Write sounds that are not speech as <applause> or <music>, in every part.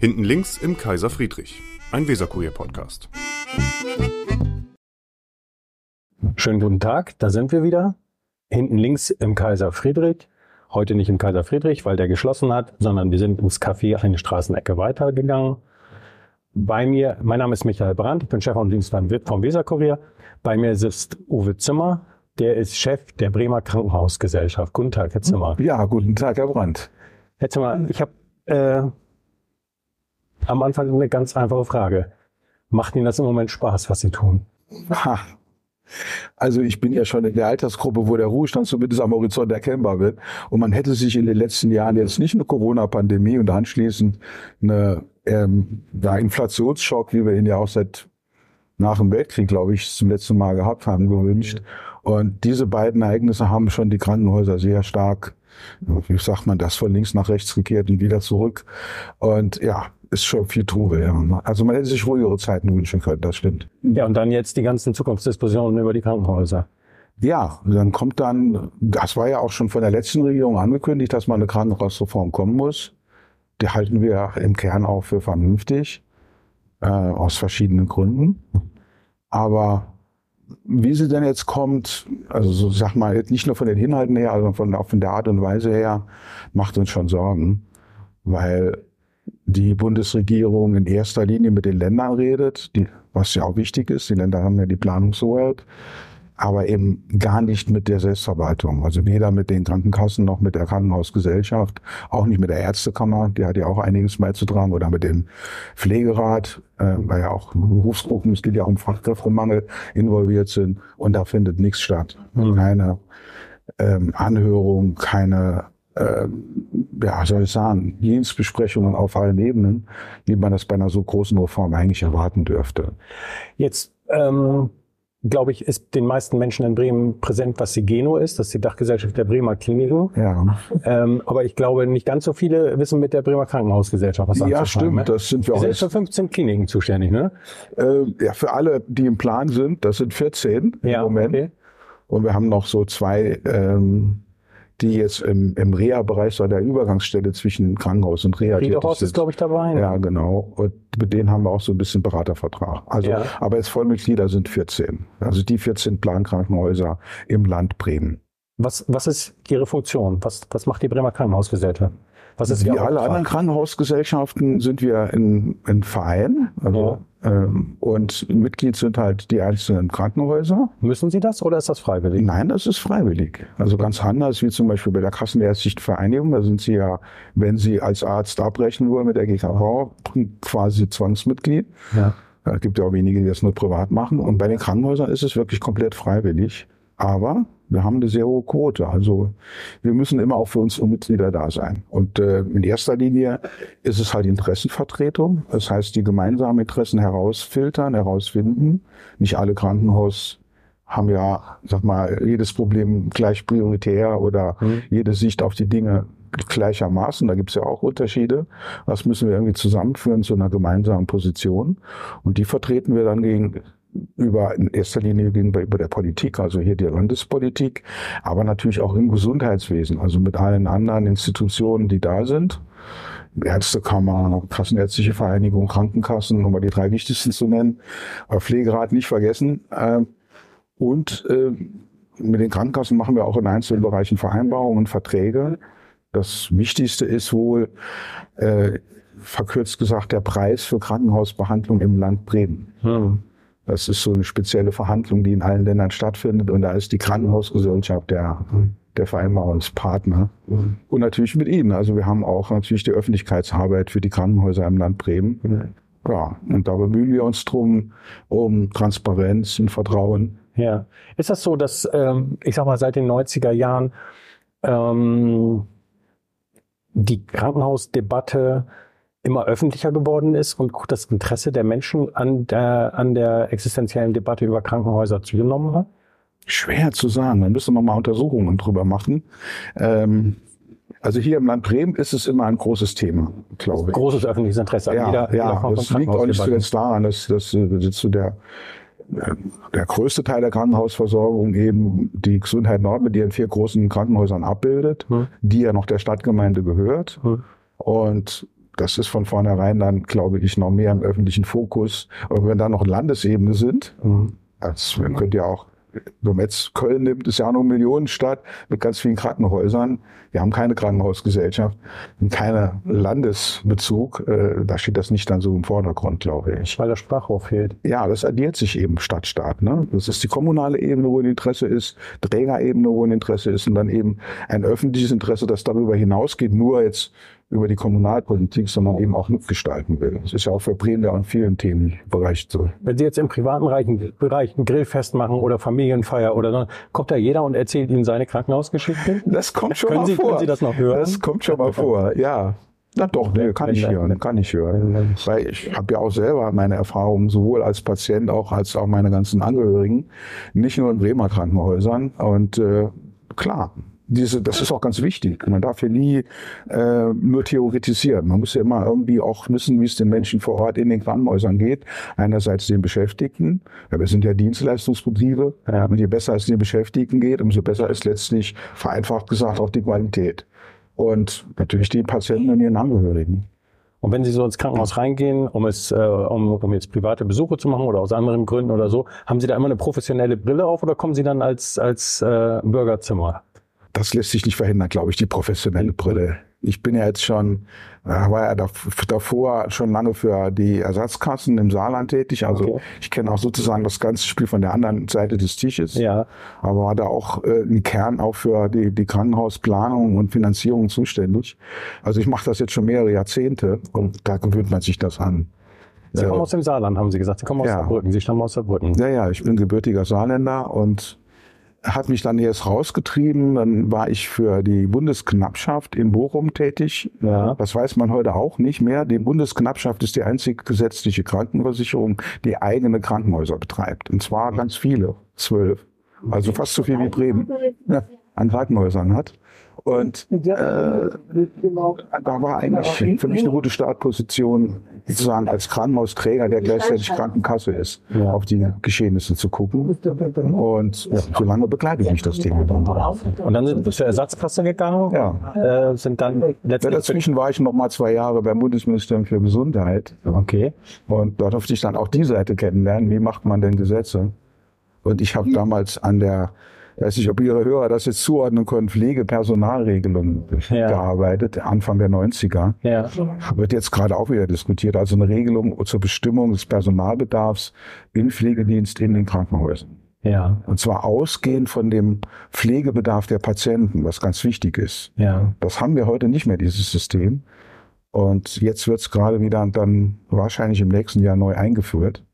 Hinten links im Kaiser Friedrich, ein Weserkurier-Podcast. Schönen guten Tag, da sind wir wieder. Hinten links im Kaiser Friedrich. Heute nicht im Kaiser Friedrich, weil der geschlossen hat, sondern wir sind ins Café eine Straßenecke weitergegangen. Bei mir, mein Name ist Michael Brandt, ich bin Chef und Dienstplan vom Weserkurier. Bei mir sitzt Uwe Zimmer, der ist Chef der Bremer Krankenhausgesellschaft. Guten Tag, Herr Zimmer. Ja, guten Tag, Herr Brandt. Herr Zimmer, ich habe äh, am Anfang eine ganz einfache Frage. Macht Ihnen das im Moment Spaß, was Sie tun? Ha. Also ich bin ja schon in der Altersgruppe, wo der Ruhestand zumindest am Horizont erkennbar wird. Und man hätte sich in den letzten Jahren jetzt nicht eine Corona-Pandemie und anschließend eine ähm, ja, Inflationsschock, wie wir ihn ja auch seit nach dem Weltkrieg, glaube ich, zum letzten Mal gehabt haben, gewünscht. Und diese beiden Ereignisse haben schon die Krankenhäuser sehr stark, wie sagt man das, von links nach rechts gekehrt und wieder zurück. Und ja, ist schon viel Trubel. Ja. Also man hätte sich ruhigere Zeiten wünschen können, das stimmt. Ja, und dann jetzt die ganzen Zukunftsdiskussionen über die Krankenhäuser. Ja, dann kommt dann, das war ja auch schon von der letzten Regierung angekündigt, dass mal eine Krankenhausreform kommen muss. Die halten wir im Kern auch für vernünftig, äh, aus verschiedenen Gründen. Aber wie sie denn jetzt kommt, also so sag mal, nicht nur von den Inhalten her, also von, auch von der Art und Weise her, macht uns schon Sorgen, weil die Bundesregierung in erster Linie mit den Ländern redet, die, was ja auch wichtig ist. Die Länder haben ja die Planungshoheit aber eben gar nicht mit der Selbstverwaltung. Also weder mit den Krankenkassen noch mit der Krankenhausgesellschaft, auch nicht mit der Ärztekammer, die hat ja auch einiges beizutragen, oder mit dem Pflegerat, äh, weil ja auch Berufsgruppen, es geht ja auch um Fachkräftemangel, involviert sind. Und da findet nichts statt. Mhm. Keine ähm, Anhörung, keine äh, ja, soll ich sagen, Dienstbesprechungen auf allen Ebenen, wie man das bei einer so großen Reform eigentlich erwarten dürfte. Jetzt ähm, glaube ich, ist den meisten Menschen in Bremen präsent, was Sigeno ist. Das ist die Dachgesellschaft der Bremer Kliniken. Ja. Ähm, aber ich glaube, nicht ganz so viele wissen mit der Bremer Krankenhausgesellschaft was Ja, stimmt. Ne? Das sind wir auch. Sind für 15 Kliniken zuständig, ne? Äh, ja, für alle, die im Plan sind. Das sind 14 ja, im Moment. Okay. Und wir haben noch so zwei ähm, die jetzt im, im Reha-Bereich, so der Übergangsstelle zwischen Krankenhaus und Reha Riederhorst ist, glaube ich, dabei. Ne? Ja, genau. Und mit denen haben wir auch so ein bisschen Beratervertrag. Also, ja. aber jetzt Vollmitglieder sind 14. Also die 14 Plankrankenhäuser im Land Bremen. Was, was ist Ihre Funktion? Was, was macht die Bremer Krankenhausgesellschaft? Was ist Wie alle anderen Krankenhausgesellschaften sind wir in, in Verein. Also, ja. ähm, und Mitglied sind halt die einzelnen Krankenhäuser. Müssen Sie das oder ist das freiwillig? Nein, das ist freiwillig. Also ganz anders wie zum Beispiel bei der Kassenärztlichen Vereinigung. Da sind Sie ja, wenn Sie als Arzt abbrechen wollen mit der GKV, quasi Zwangsmitglied. Ja. Es gibt ja auch wenige, die das nur privat machen. Und bei den Krankenhäusern ist es wirklich komplett freiwillig. Aber wir haben eine sehr hohe Quote. Also wir müssen immer auch für unsere Mitglieder da sein. Und äh, in erster Linie ist es halt Interessenvertretung. Das heißt, die gemeinsamen Interessen herausfiltern, herausfinden. Nicht alle Krankenhaus haben ja, sag mal, jedes Problem gleich prioritär oder mhm. jede Sicht auf die Dinge gleichermaßen. Da gibt es ja auch Unterschiede. Das müssen wir irgendwie zusammenführen zu einer gemeinsamen Position. Und die vertreten wir dann gegen über in erster Linie gegenüber über der Politik, also hier die Landespolitik, aber natürlich auch im Gesundheitswesen, also mit allen anderen Institutionen, die da sind. Ärztekammer, Kassenärztliche Vereinigung, Krankenkassen, um mal die drei wichtigsten zu nennen, Pflegerat nicht vergessen. Ähm, und äh, mit den Krankenkassen machen wir auch in einzelnen Bereichen Vereinbarungen, Verträge. Das Wichtigste ist wohl, äh, verkürzt gesagt, der Preis für Krankenhausbehandlung im Land Bremen. Hm. Das ist so eine spezielle Verhandlung, die in allen Ländern stattfindet. Und da ist die Krankenhausgesellschaft der, der Vereinbarungspartner. Und natürlich mit Ihnen. Also wir haben auch natürlich die Öffentlichkeitsarbeit für die Krankenhäuser im Land Bremen. Ja, und da bemühen wir uns drum, um Transparenz und Vertrauen. Ja. Ist das so, dass, ähm, ich sag mal, seit den 90er Jahren ähm, die Krankenhausdebatte immer öffentlicher geworden ist und das Interesse der Menschen an der, an der existenziellen Debatte über Krankenhäuser zugenommen hat? Schwer zu sagen. Da müssen wir mal Untersuchungen drüber machen. Ähm, also hier im Land Bremen ist es immer ein großes Thema, glaube ich. Großes öffentliches Interesse. Ja, jeder, ja jeder das liegt auch nicht zuletzt daran, dass, dass, dass zu der der größte Teil der Krankenhausversorgung eben die Gesundheit Nord mit ihren vier großen Krankenhäusern abbildet, hm. die ja noch der Stadtgemeinde gehört. Hm. Und das ist von vornherein dann, glaube ich, noch mehr im öffentlichen Fokus. Und wenn da noch Landesebene sind, mhm. als man könnte ja auch wenn man jetzt Köln nimmt, ist ja auch noch eine Millionenstadt mit ganz vielen Krankenhäusern. Wir haben keine Krankenhausgesellschaft und keinen Landesbezug. Äh, da steht das nicht dann so im Vordergrund, glaube ich. Weil der Sprachrohr fehlt. Ja, das addiert sich eben Stadt-Staat. Ne? Das ist die kommunale Ebene, wo ein Interesse ist, Trägerebene, wo ein Interesse ist und dann eben ein öffentliches Interesse, das darüber hinausgeht, nur jetzt über die Kommunalpolitik, sondern eben auch mitgestalten will. Das ist ja auch für Bremen ja in vielen Themenbereichen so. Wenn Sie jetzt im privaten Bereich ein Grillfest machen oder Familienfeier oder so, kommt da jeder und erzählt Ihnen seine Krankenhausgeschichte? Das kommt schon können mal Sie, vor. Können Sie das noch hören? Das kommt schon mal vor, ja. Na doch, nee, kann ich hören, kann ich hören. Weil ich habe ja auch selber meine Erfahrungen, sowohl als Patient auch als auch meine ganzen Angehörigen, nicht nur in Bremer Krankenhäusern. Und äh, klar, diese, das ist auch ganz wichtig. Man darf hier nie äh, nur theoretisieren. Man muss ja immer irgendwie auch wissen, wie es den Menschen vor Ort in den Krankenhäusern geht. Einerseits den Beschäftigten, ja, wir sind ja Dienstleistungsbetriebe, ja. und je besser es den Beschäftigten geht, umso besser ist letztlich vereinfacht gesagt auch die Qualität. Und natürlich die Patienten und ihren Angehörigen. Und wenn Sie so ins Krankenhaus reingehen, um es, äh, um, um jetzt private Besuche zu machen oder aus anderen Gründen oder so, haben Sie da immer eine professionelle Brille auf oder kommen Sie dann als als äh, Bürgerzimmer? Das lässt sich nicht verhindern, glaube ich, die professionelle Brille. Ich bin ja jetzt schon, äh, war ja davor schon lange für die Ersatzkassen im Saarland tätig. Also okay. ich kenne auch sozusagen das ganze Spiel von der anderen Seite des Tisches. Ja. Aber war da auch äh, im Kern auch für die, die Krankenhausplanung und Finanzierung zuständig. Also ich mache das jetzt schon mehrere Jahrzehnte und da gewöhnt man sich das an. Sie kommen aus dem Saarland, haben Sie gesagt. Sie kommen aus ja. Saarbrücken. Sie stammen aus Saarbrücken. Ja, ja, ich bin gebürtiger Saarländer und hat mich dann jetzt rausgetrieben. Dann war ich für die Bundesknappschaft in Bochum tätig. Ja. Das weiß man heute auch nicht mehr. Die Bundesknappschaft ist die einzige gesetzliche Krankenversicherung, die eigene Krankenhäuser betreibt. Und zwar ganz viele, zwölf. Also fast so viel wie Bremen ja, an Krankenhäusern hat. Und äh, da war eigentlich für mich eine gute Startposition, sozusagen als Krankenhausträger, der gleichzeitig Krankenkasse ist, ja. auf die Geschehnisse zu gucken. Und ja, so lange begleite ich mich das Thema dann. Und dann sind Sie zur Ersatzkasse gegangen? Ja. Äh, sind dann letztendlich ja, dazwischen war ich noch mal zwei Jahre beim Bundesministerium für Gesundheit. Okay. Und dort durfte ich dann auch die Seite kennenlernen. Wie macht man denn Gesetze? Und ich habe damals an der weiß nicht, ob Ihre Hörer das jetzt zuordnen können, Pflegepersonalregelung ja. gearbeitet, Anfang der 90er. Ja. Wird jetzt gerade auch wieder diskutiert. Also eine Regelung zur Bestimmung des Personalbedarfs im Pflegedienst in den Krankenhäusern. Ja. Und zwar ausgehend von dem Pflegebedarf der Patienten, was ganz wichtig ist. Ja. Das haben wir heute nicht mehr, dieses System. Und jetzt wird es gerade wieder dann wahrscheinlich im nächsten Jahr neu eingeführt.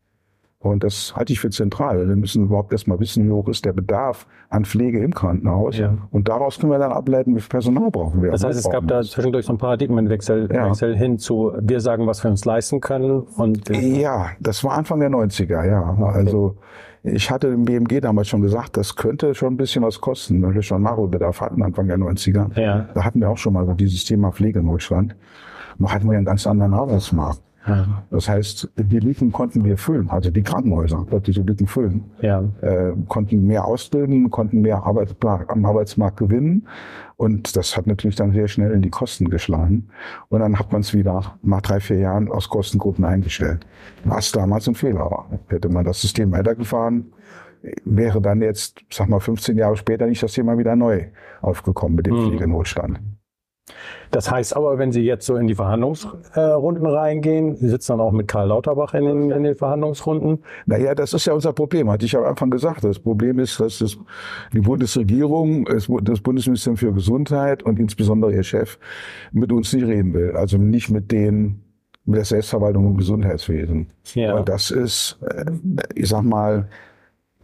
Und das halte ich für zentral. Wir müssen überhaupt erstmal wissen, wie hoch ist der Bedarf an Pflege im Krankenhaus. Ja. Und daraus können wir dann ableiten, wie viel Personal brauchen wir. Das heißt, es gab da zwischendurch so einen Paradigmenwechsel ja. Wechsel hin zu, wir sagen, was wir uns leisten können. Und ja, das war Anfang der 90er, ja. Okay. Also ich hatte dem BMG damals schon gesagt, das könnte schon ein bisschen was kosten, weil wir schon Nachholbedarf hatten Anfang der 90er. Ja. Da hatten wir auch schon mal so dieses Thema Pflegenotstand. Noch hatten wir einen ganz anderen Arbeitsmarkt. Ja. Das heißt, die Lücken konnten wir füllen, also die Krankenhäuser konnten diese Lücken füllen. Ja. Äh, konnten mehr ausbilden, konnten mehr Arbeitsmarkt, am Arbeitsmarkt gewinnen. Und das hat natürlich dann sehr schnell in die Kosten geschlagen. Und dann hat man es wieder nach drei, vier Jahren aus Kostengründen eingestellt. Was damals ein Fehler war. Hätte man das System weitergefahren, wäre dann jetzt, sag mal, 15 Jahre später nicht das Thema wieder neu aufgekommen mit dem mhm. Pflegenotstand. Das heißt aber, wenn Sie jetzt so in die Verhandlungsrunden reingehen, Sie sitzen dann auch mit Karl Lauterbach in den, in den Verhandlungsrunden. Naja, das ist ja unser Problem, hatte ich am Anfang gesagt. Das Problem ist, dass das, die Bundesregierung, das Bundesministerium für Gesundheit und insbesondere ihr Chef mit uns nicht reden will. Also nicht mit den mit der Selbstverwaltung im Gesundheitswesen. Ja. Und das ist, äh, ich sag mal,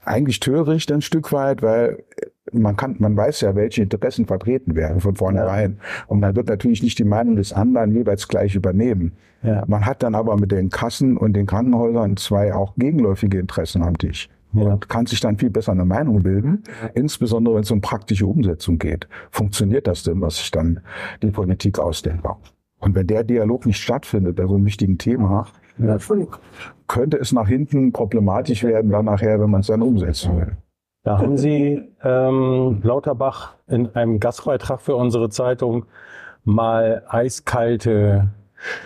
eigentlich töricht ein Stück weit, weil man kann, man weiß ja, welche Interessen vertreten werden von vornherein. Ja. Und man wird natürlich nicht die Meinung des anderen jeweils gleich übernehmen. Ja. Man hat dann aber mit den Kassen und den Krankenhäusern zwei auch gegenläufige Interessen am Tisch. Ja. Und kann sich dann viel besser eine Meinung bilden, insbesondere wenn es um praktische Umsetzung geht. Funktioniert das denn, was sich dann die Politik ausdenkt? Und wenn der Dialog nicht stattfindet bei so einem wichtigen Thema, ja. könnte es nach hinten problematisch werden, dann nachher, wenn man es dann umsetzen will. Da haben Sie ähm, Lauterbach in einem Gastbeitrag für unsere Zeitung mal eiskalte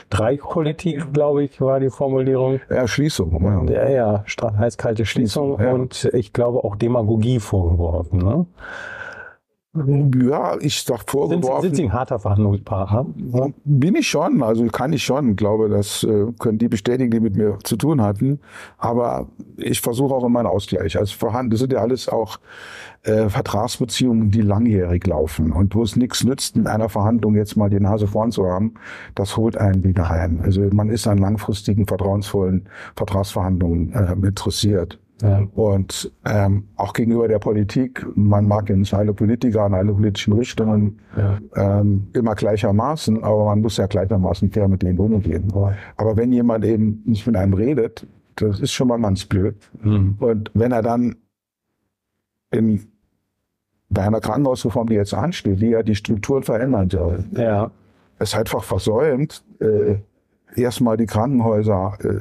Streichpolitik, glaube ich, war die Formulierung. Ja, Schließung. Ja, Ja, ja, stra- heiß-kalte Schließung Ja. und ich glaube auch Demagogie vorgeworfen. Ne? Ja ich sag Sind, vorgeworfen. sind Sie ein harter Verhandlungspartner? Bin ich schon, also kann ich schon. Ich glaube, das äh, können die bestätigen, die mit mir zu tun hatten. Aber ich versuche auch immer einen Ausgleich. Also vorhanden, das sind ja alles auch äh, Vertragsbeziehungen, die langjährig laufen und wo es nichts nützt, in einer Verhandlung jetzt mal die Nase vorn zu haben. Das holt einen wieder ein. Also man ist an langfristigen, vertrauensvollen Vertragsverhandlungen äh, interessiert. Ja. Und ähm, auch gegenüber der Politik, man mag jetzt alle Politiker in alle politischen Richtungen Ja. ähm, immer gleichermaßen, aber man muss ja gleichermaßen fair mit denen umgehen. Aber wenn jemand eben nicht mit einem redet, das ist schon mal ganz blöd. Mhm. Und wenn er dann in, bei einer Krankenhausreform, die jetzt ansteht, die ja die Strukturen verändern soll, Ja. es einfach versäumt, äh, erstmal die Krankenhäuser äh,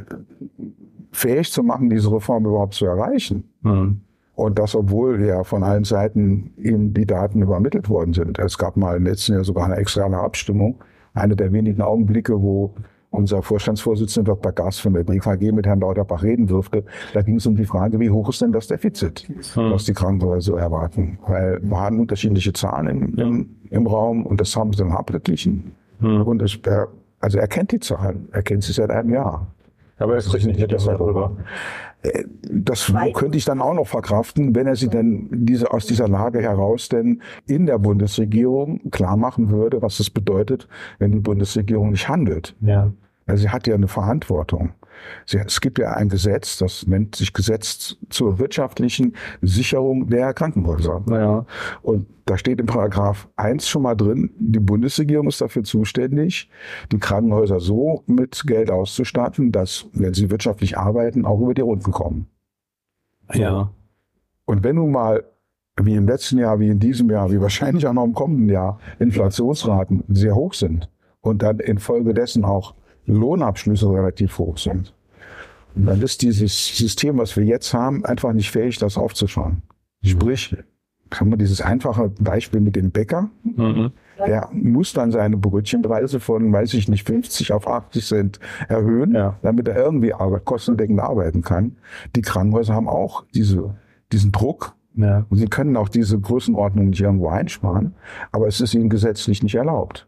fähig zu machen, diese Reform überhaupt zu erreichen. Mhm. Und das, obwohl ja von allen Seiten ihm die Daten übermittelt worden sind. Es gab mal im letzten Jahr sogar eine externe Abstimmung. Eine der wenigen Augenblicke, wo unser Vorstandsvorsitzender Dr. Gast von der BKG mit Herrn Lauterbach reden durfte. Da ging es um die Frage, wie hoch ist denn das Defizit, was die Krankenhäuser so erwarten. Weil wir haben unterschiedliche Zahlen im, im, im Raum und das haben sie dann abgeglichen. Und es, er, also er kennt die Zahlen, er kennt sie seit einem Jahr. Aber er spricht nicht dir darüber. Das könnte ich dann auch noch verkraften, wenn er sie denn diese, aus dieser Lage heraus denn in der Bundesregierung klar machen würde, was es bedeutet, wenn die Bundesregierung nicht handelt. Ja. Also sie hat ja eine Verantwortung. Es gibt ja ein Gesetz, das nennt sich Gesetz zur wirtschaftlichen Sicherung der Krankenhäuser. Ja. Und da steht im Paragraph 1 schon mal drin, die Bundesregierung ist dafür zuständig, die Krankenhäuser so mit Geld auszustatten, dass, wenn sie wirtschaftlich arbeiten, auch über die Runden kommen. Ja. Und wenn nun mal, wie im letzten Jahr, wie in diesem Jahr, wie wahrscheinlich auch noch im kommenden Jahr, Inflationsraten sehr hoch sind und dann infolgedessen auch Lohnabschlüsse relativ hoch sind, dann ist dieses System, was wir jetzt haben, einfach nicht fähig, das aufzufangen. Sprich, haben wir dieses einfache Beispiel mit dem Bäcker. Mhm. Der muss dann seine Brötchenpreise von, weiß ich nicht, 50 auf 80 Cent erhöhen, Ja. damit er irgendwie arbeit, kostendeckend arbeiten kann. Die Krankenhäuser haben auch diese, diesen Druck. Ja. Und sie können auch diese Größenordnung nicht irgendwo einsparen, aber es ist ihnen gesetzlich nicht erlaubt.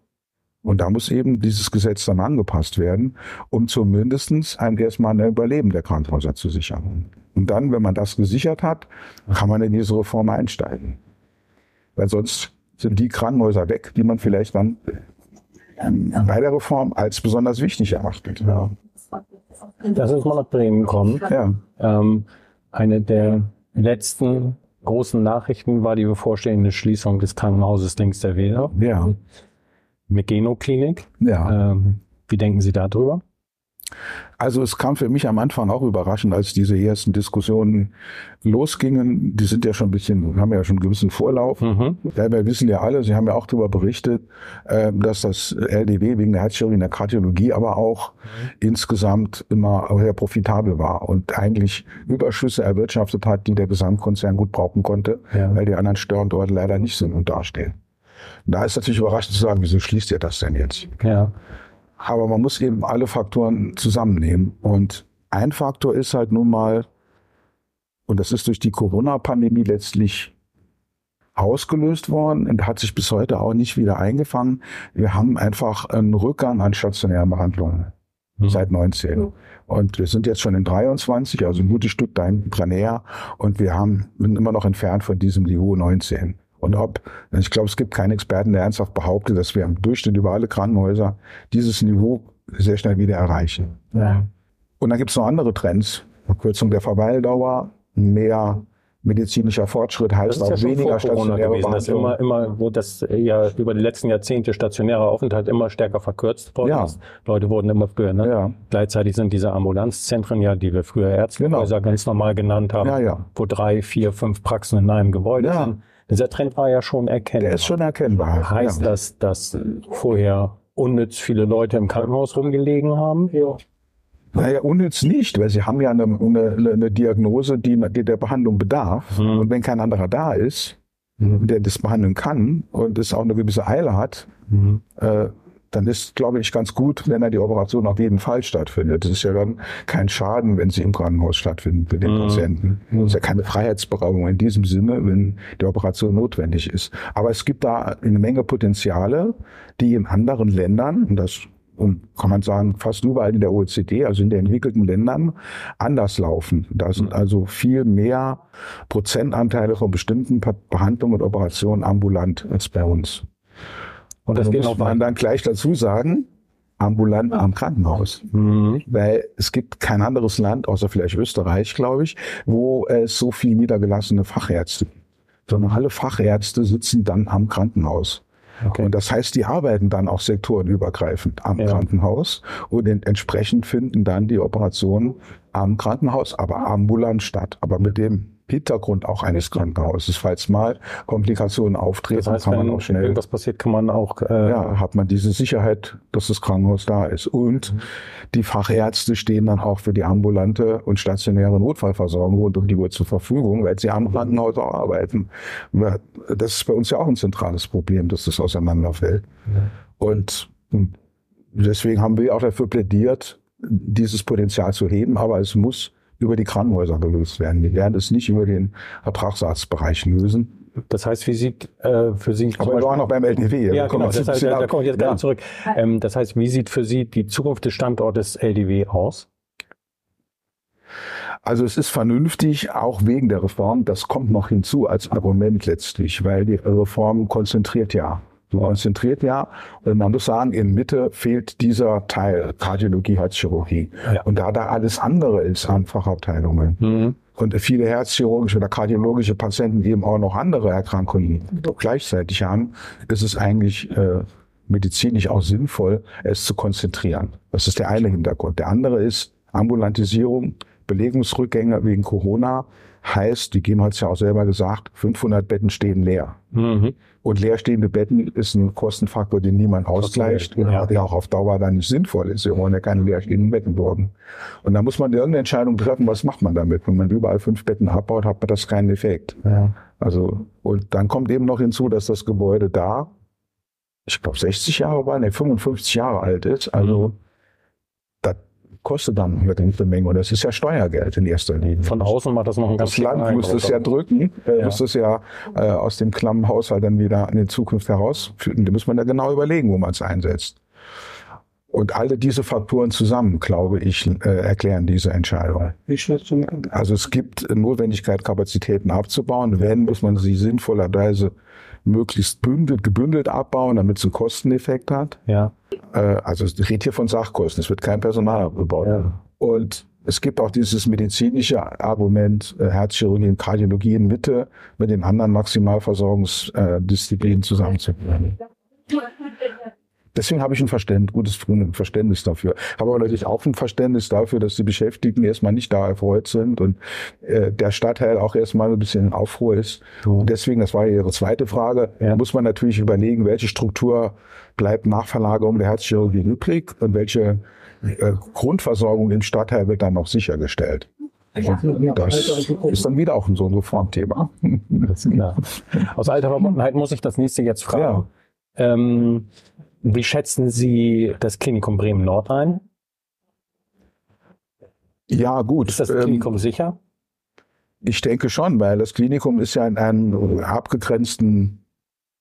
Und da muss eben dieses Gesetz dann angepasst werden, um zumindestens einem erstmal ein Überleben der Krankenhäuser zu sichern. Und dann, wenn man das gesichert hat, kann man in diese Reform einsteigen. Weil sonst sind die Krankenhäuser weg, die man vielleicht dann ähm, bei der Reform als besonders wichtig erachtet. Ja. Lass uns mal nach Bremen kommen. ja. Ähm, eine der letzten großen Nachrichten war die bevorstehende Schließung des Krankenhauses links der Weser, ja. Megeno-Klinik. ja. Ähm, wie denken Sie darüber? Also es kam für mich am Anfang auch überraschend, als diese ersten Diskussionen losgingen. Die sind ja schon ein bisschen, haben ja schon einen gewissen Vorlauf. Mhm. Ja, wir wissen ja alle, Sie haben ja auch darüber berichtet, äh, dass das LDW wegen der Herzchirurgie in der Kardiologie aber auch insgesamt immer sehr profitabel war und eigentlich Überschüsse erwirtschaftet hat, die der Gesamtkonzern gut brauchen konnte, Ja. weil die anderen Standorte leider nicht sind und dastehen. Da ist natürlich überraschend zu sagen, wieso schließt ihr das denn jetzt? Ja. Aber man muss eben alle Faktoren zusammennehmen. Und ein Faktor ist halt nun mal, und das ist durch die Corona-Pandemie letztlich ausgelöst worden und hat sich bis heute auch nicht wieder eingefangen. Wir haben einfach einen Rückgang an stationären Behandlungen Mhm. seit 19. Und wir sind jetzt schon in 23, also ein gutes Stück dahinter näher. Und wir haben, sind immer noch entfernt von diesem Niveau 19. Und ob, ich glaube, es gibt keinen Experten, der ernsthaft behauptet, dass wir im Durchschnitt über alle Krankenhäuser dieses Niveau sehr schnell wieder erreichen. Ja. Und dann gibt es noch andere Trends. Verkürzung der Verweildauer, mehr medizinischer Fortschritt heißt ja auch schon weniger stationäre gewesen, dass immer, immer, wo das ja über die letzten Jahrzehnte stationärer Aufenthalt immer stärker verkürzt worden Ja. ist. Leute wurden immer früher, ne? Ja. Gleichzeitig sind diese Ambulanzzentren ja, die wir früher Ärztehäuser ganz normal genannt haben, Genau. Ja, ja. wo drei, vier, fünf Praxen in einem Gebäude Ja. sind. Dieser Trend war ja schon erkennbar. Der ist schon erkennbar. Heißt ja. das, dass vorher unnütz viele Leute im Krankenhaus rumgelegen haben? Ja. Naja, unnütz nicht, weil sie haben ja eine, eine, eine Diagnose, die, die der Behandlung bedarf. Mhm. Und wenn kein anderer da ist, der das behandeln kann und es auch eine gewisse Eile hat, Mhm. äh, dann ist, glaube ich, ganz gut, wenn da die Operation auf jeden Fall stattfindet. Das ist ja dann kein Schaden, wenn sie im Krankenhaus stattfindet für den mhm. Patienten. Das ist ja keine Freiheitsberaubung in diesem Sinne, wenn die Operation notwendig ist. Aber es gibt da eine Menge Potenziale, die in anderen Ländern, und das und kann man sagen, fast überall in der OECD, also in den entwickelten Ländern, anders laufen. Da sind also viel mehr Prozentanteile von bestimmten Behandlungen und Operationen ambulant als bei uns. Und das muss man dann gleich dazu sagen, ambulant am Krankenhaus. Mhm. Weil es gibt kein anderes Land, außer vielleicht Österreich, glaube ich, wo es so viel niedergelassene Fachärzte gibt. Sondern alle Fachärzte sitzen dann am Krankenhaus. Okay. Und das heißt, die arbeiten dann auch sektorenübergreifend am ja. Krankenhaus und entsprechend finden dann die Operationen am Krankenhaus, aber ambulant statt. Aber mit dem Hintergrund auch eines Krankenhauses. Falls mal Komplikationen auftreten, das heißt, kann man auch schnell. Wenn irgendwas passiert, kann man auch. Äh, ja, hat man diese Sicherheit, dass das Krankenhaus da ist. Und mhm. die Fachärzte stehen dann auch für die ambulante und stationäre Notfallversorgung rund um die Uhr zur Verfügung, weil sie am Krankenhaus auch arbeiten. Das ist bei uns ja auch ein zentrales Problem, dass das auseinanderfällt. Mhm. Und deswegen haben wir auch dafür plädiert, dieses Potenzial zu heben, aber es muss über die Krankenhäuser gelöst werden. Wir werden es nicht über den Vertragsarztbereich lösen. Das heißt, wie sieht äh, für Sie... Aber wir waren noch beim LDW. Ja, genau, das heißt, da, da komme ich jetzt ja. gerade zurück. Ähm, das heißt, wie sieht für Sie die Zukunft des Standortes LDW aus? Also es ist vernünftig, auch wegen der Reform. Das kommt noch hinzu als Argument letztlich, weil die Reform konzentriert ja konzentriert ja. Und man muss sagen, in Mitte fehlt dieser Teil Kardiologie, Herzchirurgie. Ja. Und da da alles andere ist an Fachabteilungen mhm. und viele herzchirurgische oder kardiologische Patienten eben auch noch andere Erkrankungen gleichzeitig haben, ist es eigentlich äh, medizinisch auch sinnvoll, es zu konzentrieren. Das ist der eine Hintergrund. Der andere ist Ambulantisierung, Belegungsrückgänge wegen Corona heißt, die GEM hat es ja auch selber gesagt, 500 Betten stehen leer. Mhm. Und leerstehende Betten ist ein Kostenfaktor, den niemand ausgleicht ja. der auch auf Dauer dann nicht sinnvoll ist. Wir wollen ja keine leerstehenden Betten dort. Und da muss man irgendeine Entscheidung treffen, was macht man damit? Wenn man überall fünf Betten abbaut, hat man das keinen Effekt. Ja. Also, und dann kommt eben noch hinzu, dass das Gebäude da, ich glaube 60 Jahre war, ne, 55 Jahre alt ist. Also, mhm kostet dann eine ganze Menge. Und das ist ja Steuergeld in erster Linie. Von außen macht das noch ein ganz Das Land muss es ja drücken, ja. muss es ja äh, aus dem klammen Haushalt dann wieder in die Zukunft herausführen. Da muss man ja genau überlegen, wo man es einsetzt. Und alle diese Faktoren zusammen, glaube ich, äh, erklären diese Entscheidung. Also es gibt Notwendigkeit, Kapazitäten abzubauen. Wenn, muss man sie sinnvollerweise möglichst bündelt, gebündelt abbauen, damit es einen Kosteneffekt hat. Ja. Äh, also es redet hier von Sachkosten, es wird kein Personal abgebaut. Ja. Und es gibt auch dieses medizinische Argument, äh, Herzchirurgie und Kardiologie in Mitte mit den anderen Maximalversorgungsdisziplinen zusammenzubringen. Deswegen habe ich ein Verständnis, gutes Verständnis dafür. Habe aber natürlich auch ein Verständnis dafür, dass die Beschäftigten erstmal nicht da erfreut sind und äh, der Stadtteil auch erstmal ein bisschen in Aufruhr ist. Ja. Und deswegen, das war ja Ihre zweite Frage, ja. muss man natürlich überlegen, welche Struktur bleibt nach Verlagerung der Herzchirurgie übrig und welche äh, Grundversorgung im Stadtteil wird dann noch sichergestellt. Das ist dann wieder auch so ein Reformthema. <laughs> Aus alter Verbundenheit muss ich das nächste jetzt fragen. Ja. Ähm, wie schätzen Sie das Klinikum Bremen Nord ein? Ja, gut. Ist das Klinikum ähm, sicher? Ich denke schon, weil das Klinikum ist ja in einem abgegrenzten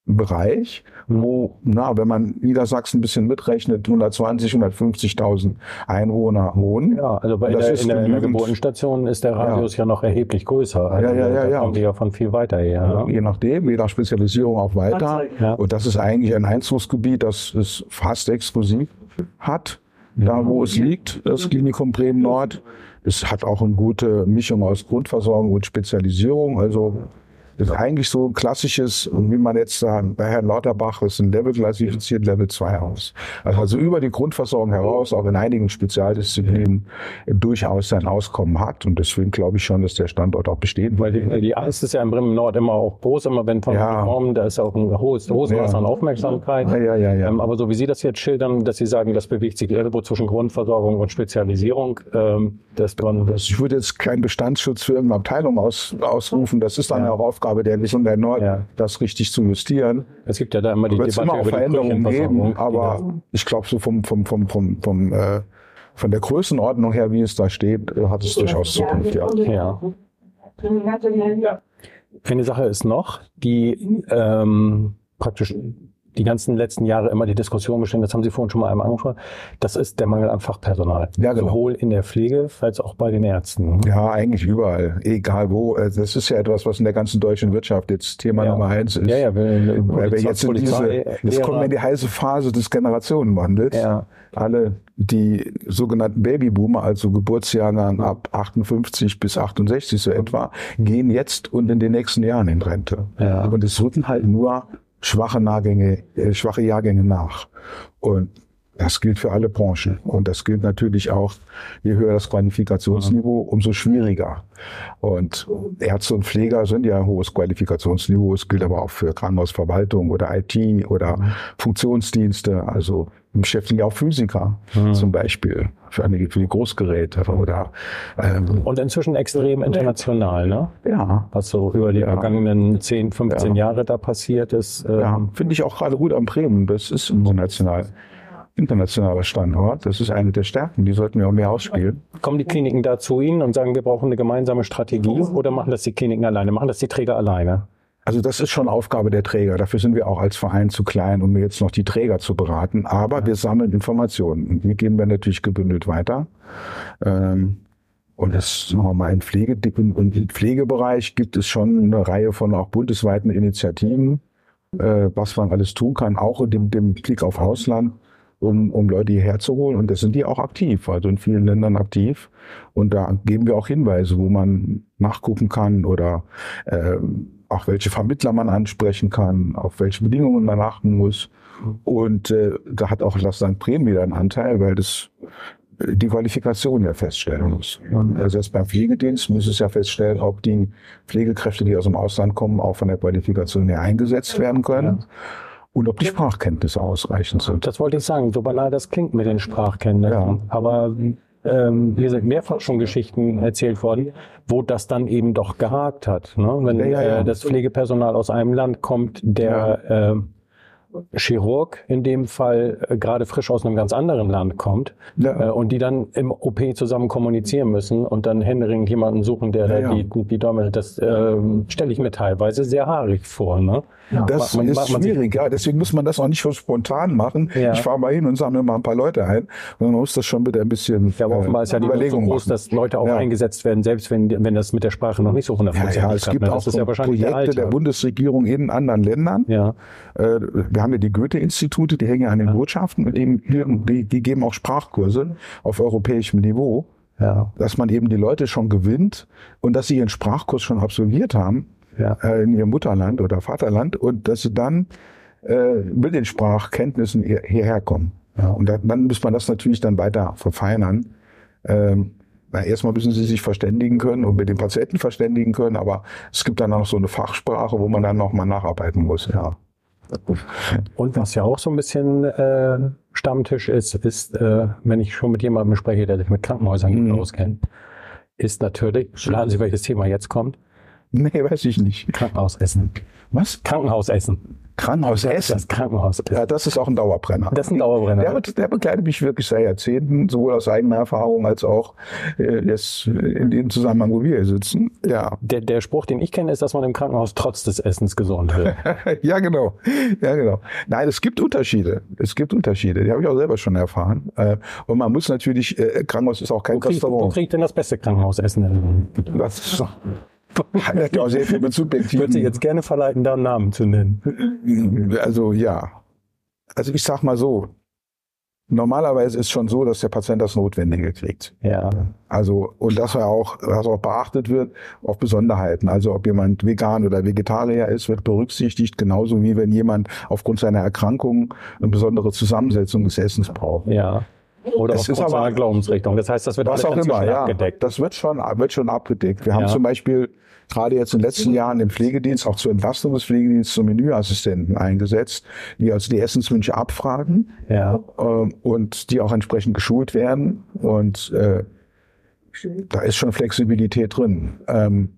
Bereich, wo, na, wenn man Niedersachsen ein bisschen mitrechnet, 120, 150.000 Einwohner wohnen. Ja, also bei das der, in, der, in der Geburtenstation ist der Radius ja, ja noch erheblich größer. Also ja, ja, ja. ja. kommen die ja von viel weiter her. Ja. Je nachdem, je nach Spezialisierung auch weiter. Ja. Und das ist eigentlich ein Einzugsgebiet, das es fast exklusiv hat, da wo es liegt, das Klinikum Bremen Nord. Es hat auch eine gute Mischung aus Grundversorgung und Spezialisierung. Also das ist eigentlich so ein klassisches, wie man jetzt sagen, bei Herrn Lauterbach ist ein Level klassifiziert, Level 2 aus. Also, also über die Grundversorgung heraus, auch in einigen Spezialdisziplinen durchaus sein Auskommen hat. Und deswegen glaube ich schon, dass der Standort auch besteht. Weil die, die Angst ist ja in Bremen Nord immer auch groß, immer wenn von ja. Reformen, da ist auch ein hohes, hohes ja. Maß an Aufmerksamkeit. Ja, ja. Ähm, aber so wie Sie das jetzt schildern, dass Sie sagen, das bewegt sich irgendwo zwischen Grundversorgung und Spezialisierung, ähm, das, das Ich würde jetzt keinen Bestandsschutz für irgendeine Abteilung aus, ausrufen. Das ist dann ja. auch Aufgabe Aufgabe der Nord, Ja. das richtig zu justieren. Es gibt ja da immer die es immer auch über die Veränderungen geben, Brückenversorgung, aber ich glaube, so vom, vom, vom, vom, vom äh, von der Größenordnung her, wie es da steht, äh, hat es durchaus Zukunft, ja. Ja. Eine Sache ist noch, die ähm, praktisch die ganzen letzten Jahre immer die Diskussion bestimmt, das haben Sie vorhin schon mal einmal angesprochen, das ist der Mangel an Fachpersonal. Ja, genau. Sowohl in der Pflege als auch bei den Ärzten. Ja, eigentlich überall, egal wo. Äh, Das ist ja etwas, was in der ganzen deutschen Wirtschaft jetzt Thema Ja. Nummer eins ist. Ja, ja, wenn, Weil wir jetzt in diese, jetzt kommen wir in die heiße Phase des Generationenwandels. Ja. Alle die sogenannten Babyboomer, also Geburtsjahrgang ab 58 bis 68 so etwa, gehen jetzt und in den nächsten Jahren in Rente. Ja. Und es rücken halt nur schwache Jahrgänge, äh, schwache Jahrgänge nach. Und das gilt für alle Branchen. Und das gilt natürlich auch, je höher das Qualifikationsniveau, umso schwieriger. Und Ärzte und Pfleger sind ja ein hohes Qualifikationsniveau. Es gilt aber auch für Krankenhausverwaltung oder IT oder Funktionsdienste. Also wir beschäftigen ja auch Physiker zum Beispiel für, eine, für die Großgeräte oder ähm, Und inzwischen extrem international, ne? ja, Was so über die Ja. vergangenen 10, 15 Ja. Jahre da passiert ist. ähm, Ja, finde ich auch gerade gut am Bremen. Das ist international. Internationaler Standort. Das ist eine der Stärken. Die sollten wir auch mehr ausspielen. Kommen die Kliniken da zu Ihnen und sagen, wir brauchen eine gemeinsame Strategie oder machen das die Kliniken alleine? Machen das die Träger alleine? Also das ist schon Aufgabe der Träger. Dafür sind wir auch als Verein zu klein, um jetzt noch die Träger zu beraten. Aber wir sammeln Informationen und die geben wir natürlich gebündelt weiter. Ähm, und das sagen wir mal im, Pflege und im Pflegebereich gibt es schon eine Reihe von auch bundesweiten Initiativen, äh, was man alles tun kann, auch in dem, dem Blick auf Ausland, um, um Leute hierher zu holen. Und da sind die auch aktiv, also in vielen Ländern aktiv. Und da geben wir auch Hinweise, wo man nachgucken kann oder äh, auch welche Vermittler man ansprechen kann, auf welche Bedingungen man achten muss. Und äh, da hat auch das St. Bremen wieder einen Anteil, weil das äh, die Qualifikation ja feststellen muss. Also jetzt beim Pflegedienst muss es ja feststellen, ob die Pflegekräfte, die aus dem Ausland kommen, auch von der Qualifikation her eingesetzt werden können und ob die Sprachkenntnisse ausreichend sind. Das wollte ich sagen, so banal das klingt mit den Sprachkenntnissen. Ja. Aber ähm, hier sind mehrfach schon Geschichten erzählt worden, wo das dann eben doch gehakt hat. Ne? Wenn Ja, ja, ja. Äh, das Pflegepersonal aus einem Land kommt, der äh, Chirurg in dem Fall äh, gerade frisch aus einem ganz anderen Land kommt Ja. äh, und die dann im OP zusammen kommunizieren müssen und dann händeringend jemanden suchen, der die, die Däume, das äh, stelle ich mir teilweise sehr haarig vor. Ne? Das Man- ist man schwierig, ja. Deswegen muss man das auch nicht so spontan machen. Ja. Ich fahre mal hin und sammle mal ein paar Leute ein. Und man muss das schon bitte ein bisschen Ja, aber offenbar ist ja die Not so Überlegung groß, machen. dass Leute auch Ja. eingesetzt werden, selbst wenn, wenn das mit der Sprache noch nicht so Ja, hundertprozentig ja, es klappt, gibt ne? auch Das ist ja wahrscheinlich der Projekte der Alltag. Bundesregierung in anderen Ländern. Ja, Äh, Wir haben ja die Goethe-Institute, die hängen ja an den Botschaften und eben, die, die geben auch Sprachkurse auf europäischem Niveau, ja, dass man eben die Leute schon gewinnt und dass sie ihren Sprachkurs schon absolviert haben ja. äh, in ihrem Mutterland oder Vaterland und dass sie dann äh, mit den Sprachkenntnissen hier- hierher kommen. Ja, und dann, dann muss man das natürlich dann weiter verfeinern. Ähm, na, erstmal müssen sie sich verständigen können und mit den Patienten verständigen können, aber es gibt dann auch so eine Fachsprache, wo man dann nochmal nacharbeiten muss. Ja. <laughs> Und was ja auch so ein bisschen äh, Stammtisch ist, ist, äh, wenn ich schon mit jemandem spreche, der sich mit Krankenhäusern Mhm. auskennt, ist natürlich, schlagen Sie, welches Thema jetzt kommt, <laughs> Nee, weiß ich nicht. Krankenhausessen. Was? Krankenhausessen. Krankenhaus Essen? Das Krankenhausessen. Ja, das ist auch ein Dauerbrenner. Das ist ein Dauerbrenner. Der, der begleitet mich wirklich seit Jahrzehnten, sowohl aus eigener Erfahrung als auch äh, jetzt in dem Zusammenhang, wo wir hier sitzen. Ja, Der, der Spruch, den ich kenne, ist, dass man im Krankenhaus trotz des Essens gesund wird. <laughs> ja, genau. Ja, genau. Nein, es gibt Unterschiede. Es gibt Unterschiede. Die habe ich auch selber schon erfahren. Äh, Und man muss natürlich, äh, Krankenhaus ist auch kein Wo kriegt, wo Restaurant. kriegt denn das beste Krankenhausessen? Das ist, hat ja auch sehr viel mit Ich würde Sie subjektiven. jetzt gerne verleiten, da einen Namen zu nennen. Also ja. Also ich sag mal so. Normalerweise ist schon so, dass der Patient das Notwendige kriegt. Ja. Also, und dass er auch, dass auch beachtet wird auf Besonderheiten. Also, ob jemand vegan oder Vegetarier ist, wird berücksichtigt, genauso wie wenn jemand aufgrund seiner Erkrankung eine besondere Zusammensetzung des Essens braucht. Ja. Oder Das ist aber- seiner Glaubensrichtung. Das heißt, das wird Was auch immer, ja. abgedeckt. Das wird schon, wird schon abgedeckt. Wir haben Ja. zum Beispiel gerade jetzt in den letzten Jahren im Pflegedienst, auch zur Entlastung des Pflegedienstes, so Menüassistenten eingesetzt, die also die Essenswünsche abfragen Ja. ähm, und die auch entsprechend geschult werden. Und äh, da ist schon Flexibilität drin. Ähm,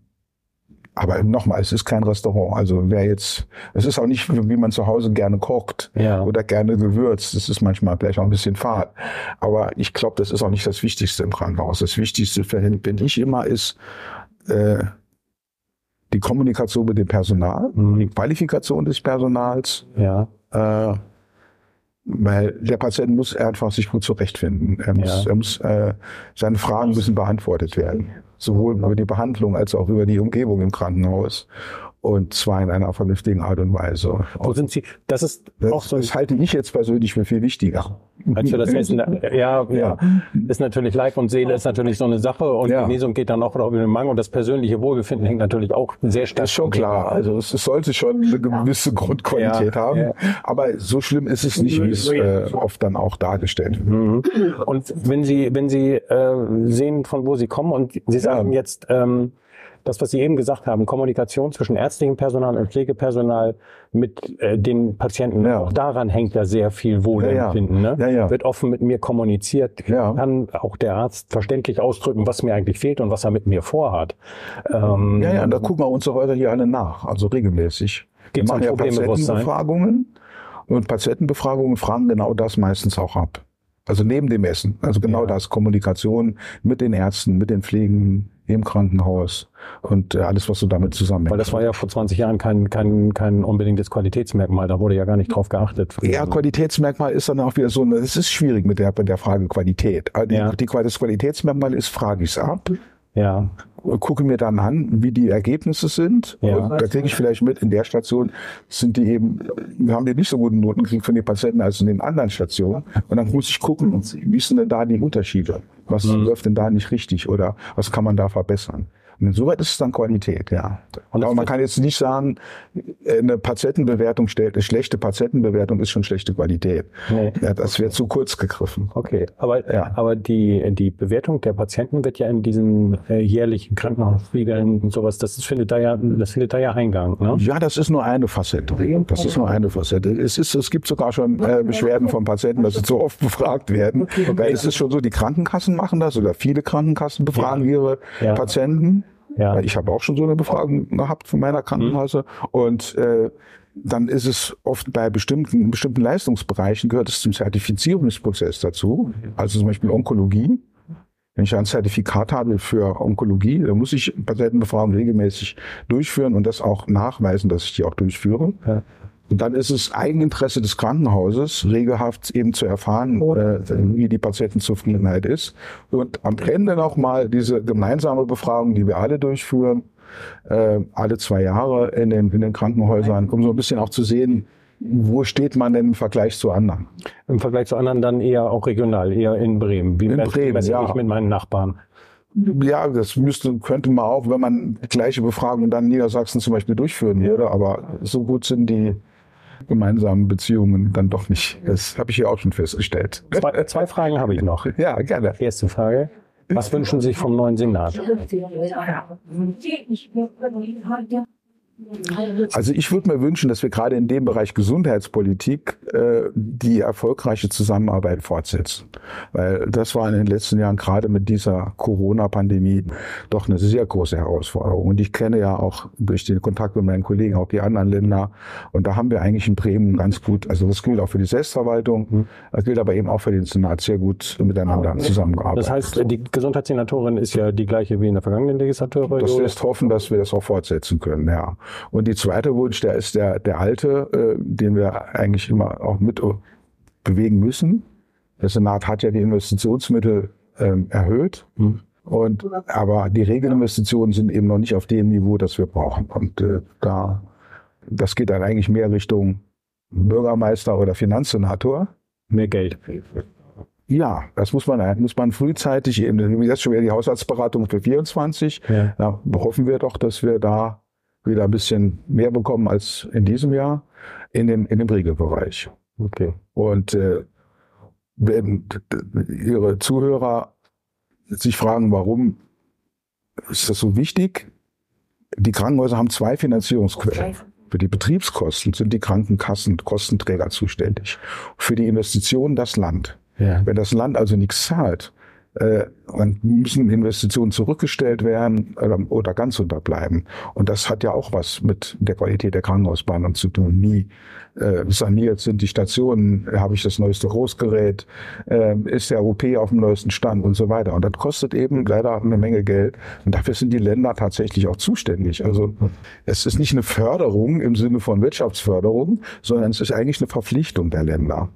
Aber nochmal, es ist kein Restaurant. Also wer jetzt, es ist auch nicht, wie man zu Hause gerne kocht Ja. oder gerne gewürzt. Das ist manchmal vielleicht auch ein bisschen fad. Aber ich glaube, das ist auch nicht das Wichtigste im Krankenhaus. Das Wichtigste, finde ich immer, ist äh, die Kommunikation mit dem Personal, Mhm. die Qualifikation des Personals. Ja. Äh, weil der Patient muss einfach sich gut zurechtfinden. Er muss, Ja. er muss äh, seine Fragen müssen beantwortet werden. Sowohl über die Behandlung als auch über die Umgebung im Krankenhaus. Und zwar in einer vernünftigen Art und Weise. Wo sind Sie? Das ist auch Das, so ein das halte ich jetzt persönlich für viel wichtiger. als für das Essen. Ja, ja, Ja. ist natürlich Leib und Seele ist natürlich so eine Sache und Ja. Genesung geht dann auch noch über den Magen und das persönliche Wohlbefinden hängt natürlich auch sehr stark. Das ist schon klar. Also es, es sollte schon eine gewisse Grundqualität Ja, haben. ja. Aber so schlimm ist es nicht, wie es äh, oft dann auch dargestellt wird. Und wenn Sie, wenn Sie äh, sehen, von wo Sie kommen und Sie sagen jetzt, ähm, das, was Sie eben gesagt haben, Kommunikation zwischen ärztlichem Personal und Pflegepersonal mit äh, den Patienten, Ja. auch daran hängt ja sehr viel Wohlempfinden. Ja, ja. Ne? Ja, ja. Wird offen mit mir kommuniziert, Ja. kann auch der Arzt verständlich ausdrücken, was mir eigentlich fehlt und was er mit mir vorhat. Ähm, Ja, ja, und da gucken auch unsere Häuser hier alle nach, also regelmäßig. Wir ein machen ja? Patientenbefragungen und Patientenbefragungen fragen genau das meistens auch ab. Also neben dem Essen. Also genau Ja. das, Kommunikation mit den Ärzten, mit den Pflegen im Krankenhaus und äh, alles, was so damit zusammenhängt. Weil das war ja vor 20 Jahren kein, kein, kein unbedingtes Qualitätsmerkmal. Da wurde ja gar nicht drauf geachtet. Ja, Qualitätsmerkmal ist dann auch wieder so, es ist schwierig mit der, mit der Frage Qualität. Also Die, Ja. die, das Qualitätsmerkmal ist, frage ich es ab, ja. gucke mir dann an, wie die Ergebnisse sind. Ja. Da kriege ich vielleicht mit, in der Station sind die eben, wir haben die nicht so guten Noten gekriegt von den Patienten als in den anderen Stationen. Und dann muss ich gucken, wie sind denn da die Unterschiede? Was Mhm. läuft denn da nicht richtig oder was kann man da verbessern? Und insoweit ist es dann Qualität, ja. Und Aber man kann jetzt nicht sagen, eine Patientenbewertung stellt, eine schlechte Patientenbewertung ist schon schlechte Qualität. Nee. Ja, das wäre zu kurz gegriffen. Okay, aber, Ja. aber die, die Bewertung der Patienten wird ja in diesen äh, jährlichen Krankenhausregeln und sowas, das findet da ja, das findet da ja Eingang, ne? Ja, das ist nur eine Facette. Das ist nur eine Facette. Es, ist, es gibt sogar schon äh, Beschwerden von Patienten, dass sie zu oft <laughs> befragt werden. Weil es ist schon so, die Krankenkassen machen das oder viele Krankenkassen befragen ihre Ja. Patienten. Ja. Weil Ich habe auch schon so eine Befragung gehabt von meiner Krankenhäuser. Und äh, dann ist es oft bei bestimmten, in bestimmten Leistungsbereichen gehört es zum Zertifizierungsprozess dazu. Also zum Beispiel Onkologie. Wenn ich ein Zertifikat habe für Onkologie, dann muss ich Patientenbefragung regelmäßig durchführen und das auch nachweisen, dass ich die auch durchführe. Ja. Und dann ist es Eigeninteresse des Krankenhauses, regelhaft eben zu erfahren, äh, wie die Patientenzufriedenheit ist. Und am Ende nochmal diese gemeinsame Befragung, die wir alle durchführen, äh, alle zwei Jahre in den, in den Krankenhäusern, um so ein bisschen auch zu sehen, wo steht man denn im Vergleich zu anderen. Im Vergleich zu anderen dann eher auch regional, eher in Bremen. Wie In Bremen, messe ja. ich mit meinen Nachbarn. Ja, das müsste, könnte man auch, wenn man gleiche Befragung dann in Niedersachsen zum Beispiel durchführen würde, aber so gut sind die gemeinsamen Beziehungen dann doch nicht. Das habe ich hier auch schon festgestellt. Zwei, zwei Fragen habe ich noch. Ja, gerne. Erste Frage. Was wünschen Sie sich vom neuen Senat? Also ich würde mir wünschen, dass wir gerade in dem Bereich Gesundheitspolitik äh, die erfolgreiche Zusammenarbeit fortsetzen. Weil das war in den letzten Jahren gerade mit dieser Corona-Pandemie doch eine sehr große Herausforderung. Und ich kenne ja auch durch den Kontakt mit meinen Kollegen auch die anderen Länder. Und da haben wir eigentlich in Bremen ganz gut, also das gilt auch für die Selbstverwaltung, das gilt aber eben auch für den Senat sehr gut miteinander zusammengearbeitet. Das heißt, die Gesundheitssenatorin ist ja die gleiche wie in der vergangenen Legislaturperiode. Das lässt hoffen, dass wir das auch fortsetzen können, ja. Und die zweite Wunsch, der ist der, der alte, äh, den wir eigentlich immer auch mit äh, bewegen müssen. Der Senat hat ja die Investitionsmittel ähm, erhöht. Und, aber die Regelinvestitionen sind eben noch nicht auf dem Niveau, das wir brauchen. Und äh, da, das geht dann eigentlich mehr Richtung Bürgermeister oder Finanzsenator. Mehr Geld. Ja, das muss man, muss man frühzeitig eben, jetzt schon wieder die Haushaltsberatung für 24. Ja. Da hoffen wir doch, dass wir da wieder ein bisschen mehr bekommen als in diesem Jahr in dem, in dem Regelbereich. Okay. Und äh, wenn Ihre Zuhörer sich fragen, warum ist das so wichtig? Die Krankenhäuser haben zwei Finanzierungsquellen. Für die Betriebskosten sind die Krankenkassen Kostenträger zuständig. Für die Investitionen das Land. Ja. Wenn das Land also nichts zahlt, äh, dann müssen Investitionen zurückgestellt werden oder, oder ganz unterbleiben. Und das hat ja auch was mit der Qualität der Krankenhausbehandlung zu tun. Wie äh, saniert sind die Stationen, habe ich das neueste Großgerät, äh, ist der OP auf dem neuesten Stand und so weiter. Und das kostet eben leider eine Menge Geld. Und dafür sind die Länder tatsächlich auch zuständig. Also es ist nicht eine Förderung im Sinne von Wirtschaftsförderung, sondern es ist eigentlich eine Verpflichtung der Länder.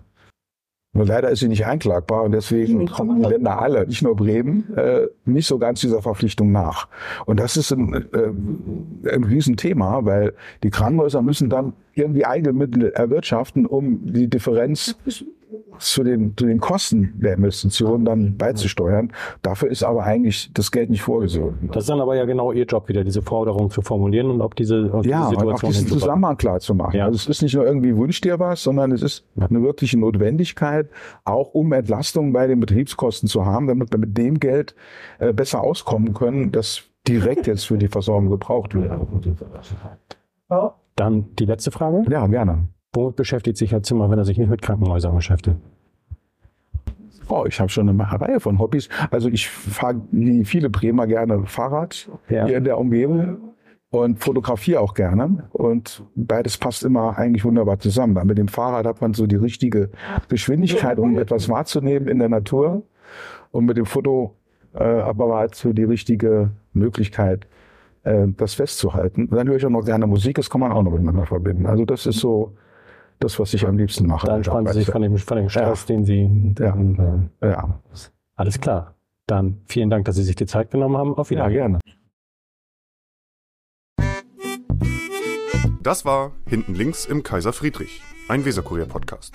Nur leider ist sie nicht einklagbar und deswegen kommen die Länder alle, nicht nur Bremen, äh, nicht so ganz dieser Verpflichtung nach. Und das ist ein, äh, ein Riesenthema, weil die Krankenhäuser müssen dann irgendwie eigene Mittel erwirtschaften, um die Differenz zu den, zu den Kosten der Investition dann beizusteuern. Dafür ist aber eigentlich das Geld nicht vorgesehen. Das ist dann aber ja genau Ihr Job wieder, diese Forderung zu formulieren und ob diese, ob ja, diese Situation und auch diesen Zusammenhang klar zu machen. Ja. Also es ist nicht nur irgendwie Wunsch dir was, sondern es ist eine wirkliche Notwendigkeit, auch um Entlastung bei den Betriebskosten zu haben, damit wir mit dem Geld äh, besser auskommen können, das direkt jetzt für die Versorgung gebraucht wird. Dann die letzte Frage. Ja, gerne. Womit beschäftigt sich Herr Zimmer, wenn er sich nicht mit Krankenhäusern beschäftigt? Oh, ich habe schon eine Reihe von Hobbys. Also ich fahre wie viele Bremer gerne Fahrrad ja. hier in der Umgebung und fotografiere auch gerne. Und beides passt immer eigentlich wunderbar zusammen. Mit dem Fahrrad hat man so die richtige Geschwindigkeit, um etwas wahrzunehmen in der Natur. Und mit dem Foto äh, aber halt so die richtige Möglichkeit, äh, das festzuhalten. Und dann höre ich auch noch gerne Musik, das kann man auch noch miteinander verbinden. Also das ist so das, was ich am liebsten mache. Dann spannen Sie sich von dem, von dem Stress, ja. den Sie. Ja. Äh, ja. Alles klar. Dann vielen Dank, dass Sie sich die Zeit genommen haben. Auf Wiedersehen. Ja, gerne. Das war Hinten links im Kaiser Friedrich, ein Weserkurier-Podcast.